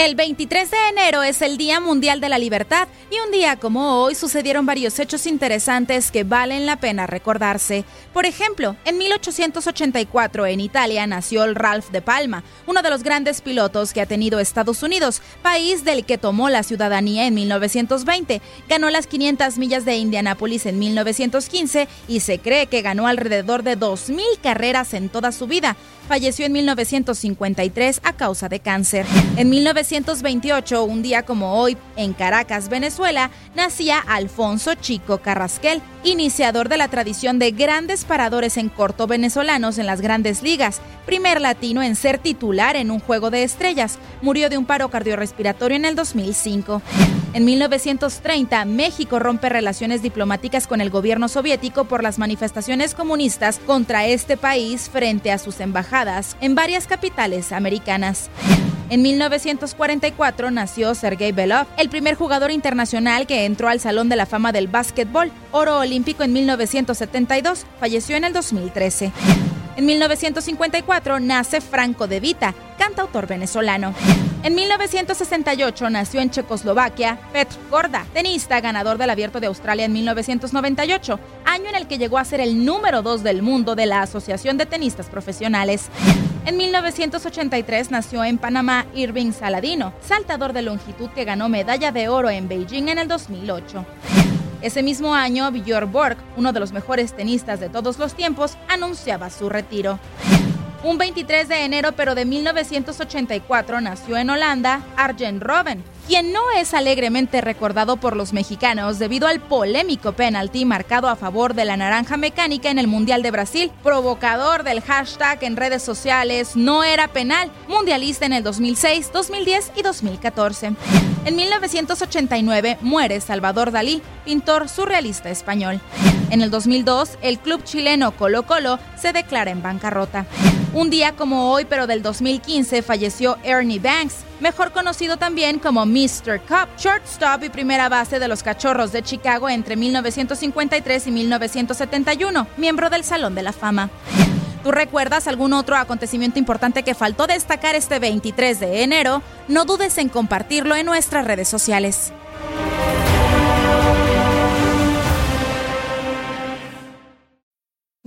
El 23 de enero es el Día Mundial de la Libertad y un día como hoy sucedieron varios hechos interesantes que valen la pena recordarse. Por ejemplo, en 1884 en Italia nació el Ralph de Palma, uno de los grandes pilotos que ha tenido Estados Unidos, país del que tomó la ciudadanía en 1920. Ganó las 500 millas de Indianápolis en 1915 y se cree que ganó alrededor de 2.000 carreras en toda su vida. Falleció en 1953 a causa de cáncer. En 1928, un día como hoy, en Caracas, Venezuela, nacía Alfonso Chico Carrasquel, iniciador de la tradición de grandes paradores en corto venezolanos en las grandes ligas, primer latino en ser titular en un juego de estrellas. Murió de un paro cardiorrespiratorio en el 2005. En 1930, México rompe relaciones diplomáticas con el gobierno soviético por las manifestaciones comunistas contra este país frente a sus embajadas en varias capitales americanas. En 1944 nació Sergei Belov, el primer jugador internacional que entró al Salón de la Fama del Básquetbol, oro olímpico en 1972, falleció en el 2013. En 1954 nace Franco De Vita, cantautor venezolano. En 1968 nació en Checoslovaquia Petr Korda, tenista ganador del Abierto de Australia en 1998, año en el que llegó a ser el número 2 del mundo de la Asociación de Tenistas Profesionales. En 1983 nació en Panamá Irving Saladino, saltador de longitud que ganó medalla de oro en Beijing en el 2008. Ese mismo año, Björn Borg, uno de los mejores tenistas de todos los tiempos, anunciaba su retiro. Un 23 de enero, pero de 1984, nació en Holanda Arjen Robben, quien no es alegremente recordado por los mexicanos debido al polémico penalti marcado a favor de la naranja mecánica en el Mundial de Brasil, provocador del hashtag en redes sociales no era penal, mundialista en el 2006, 2010 y 2014. En 1989 muere Salvador Dalí, pintor surrealista español. En el 2002, el club chileno Colo Colo se declara en bancarrota. Un día como hoy, pero del 2015, falleció Ernie Banks, mejor conocido también como Mr. Cup, shortstop y primera base de los Cachorros de Chicago entre 1953 y 1971, miembro del Salón de la Fama. ¿Tú recuerdas algún otro acontecimiento importante que faltó destacar este 23 de enero? No dudes en compartirlo en nuestras redes sociales.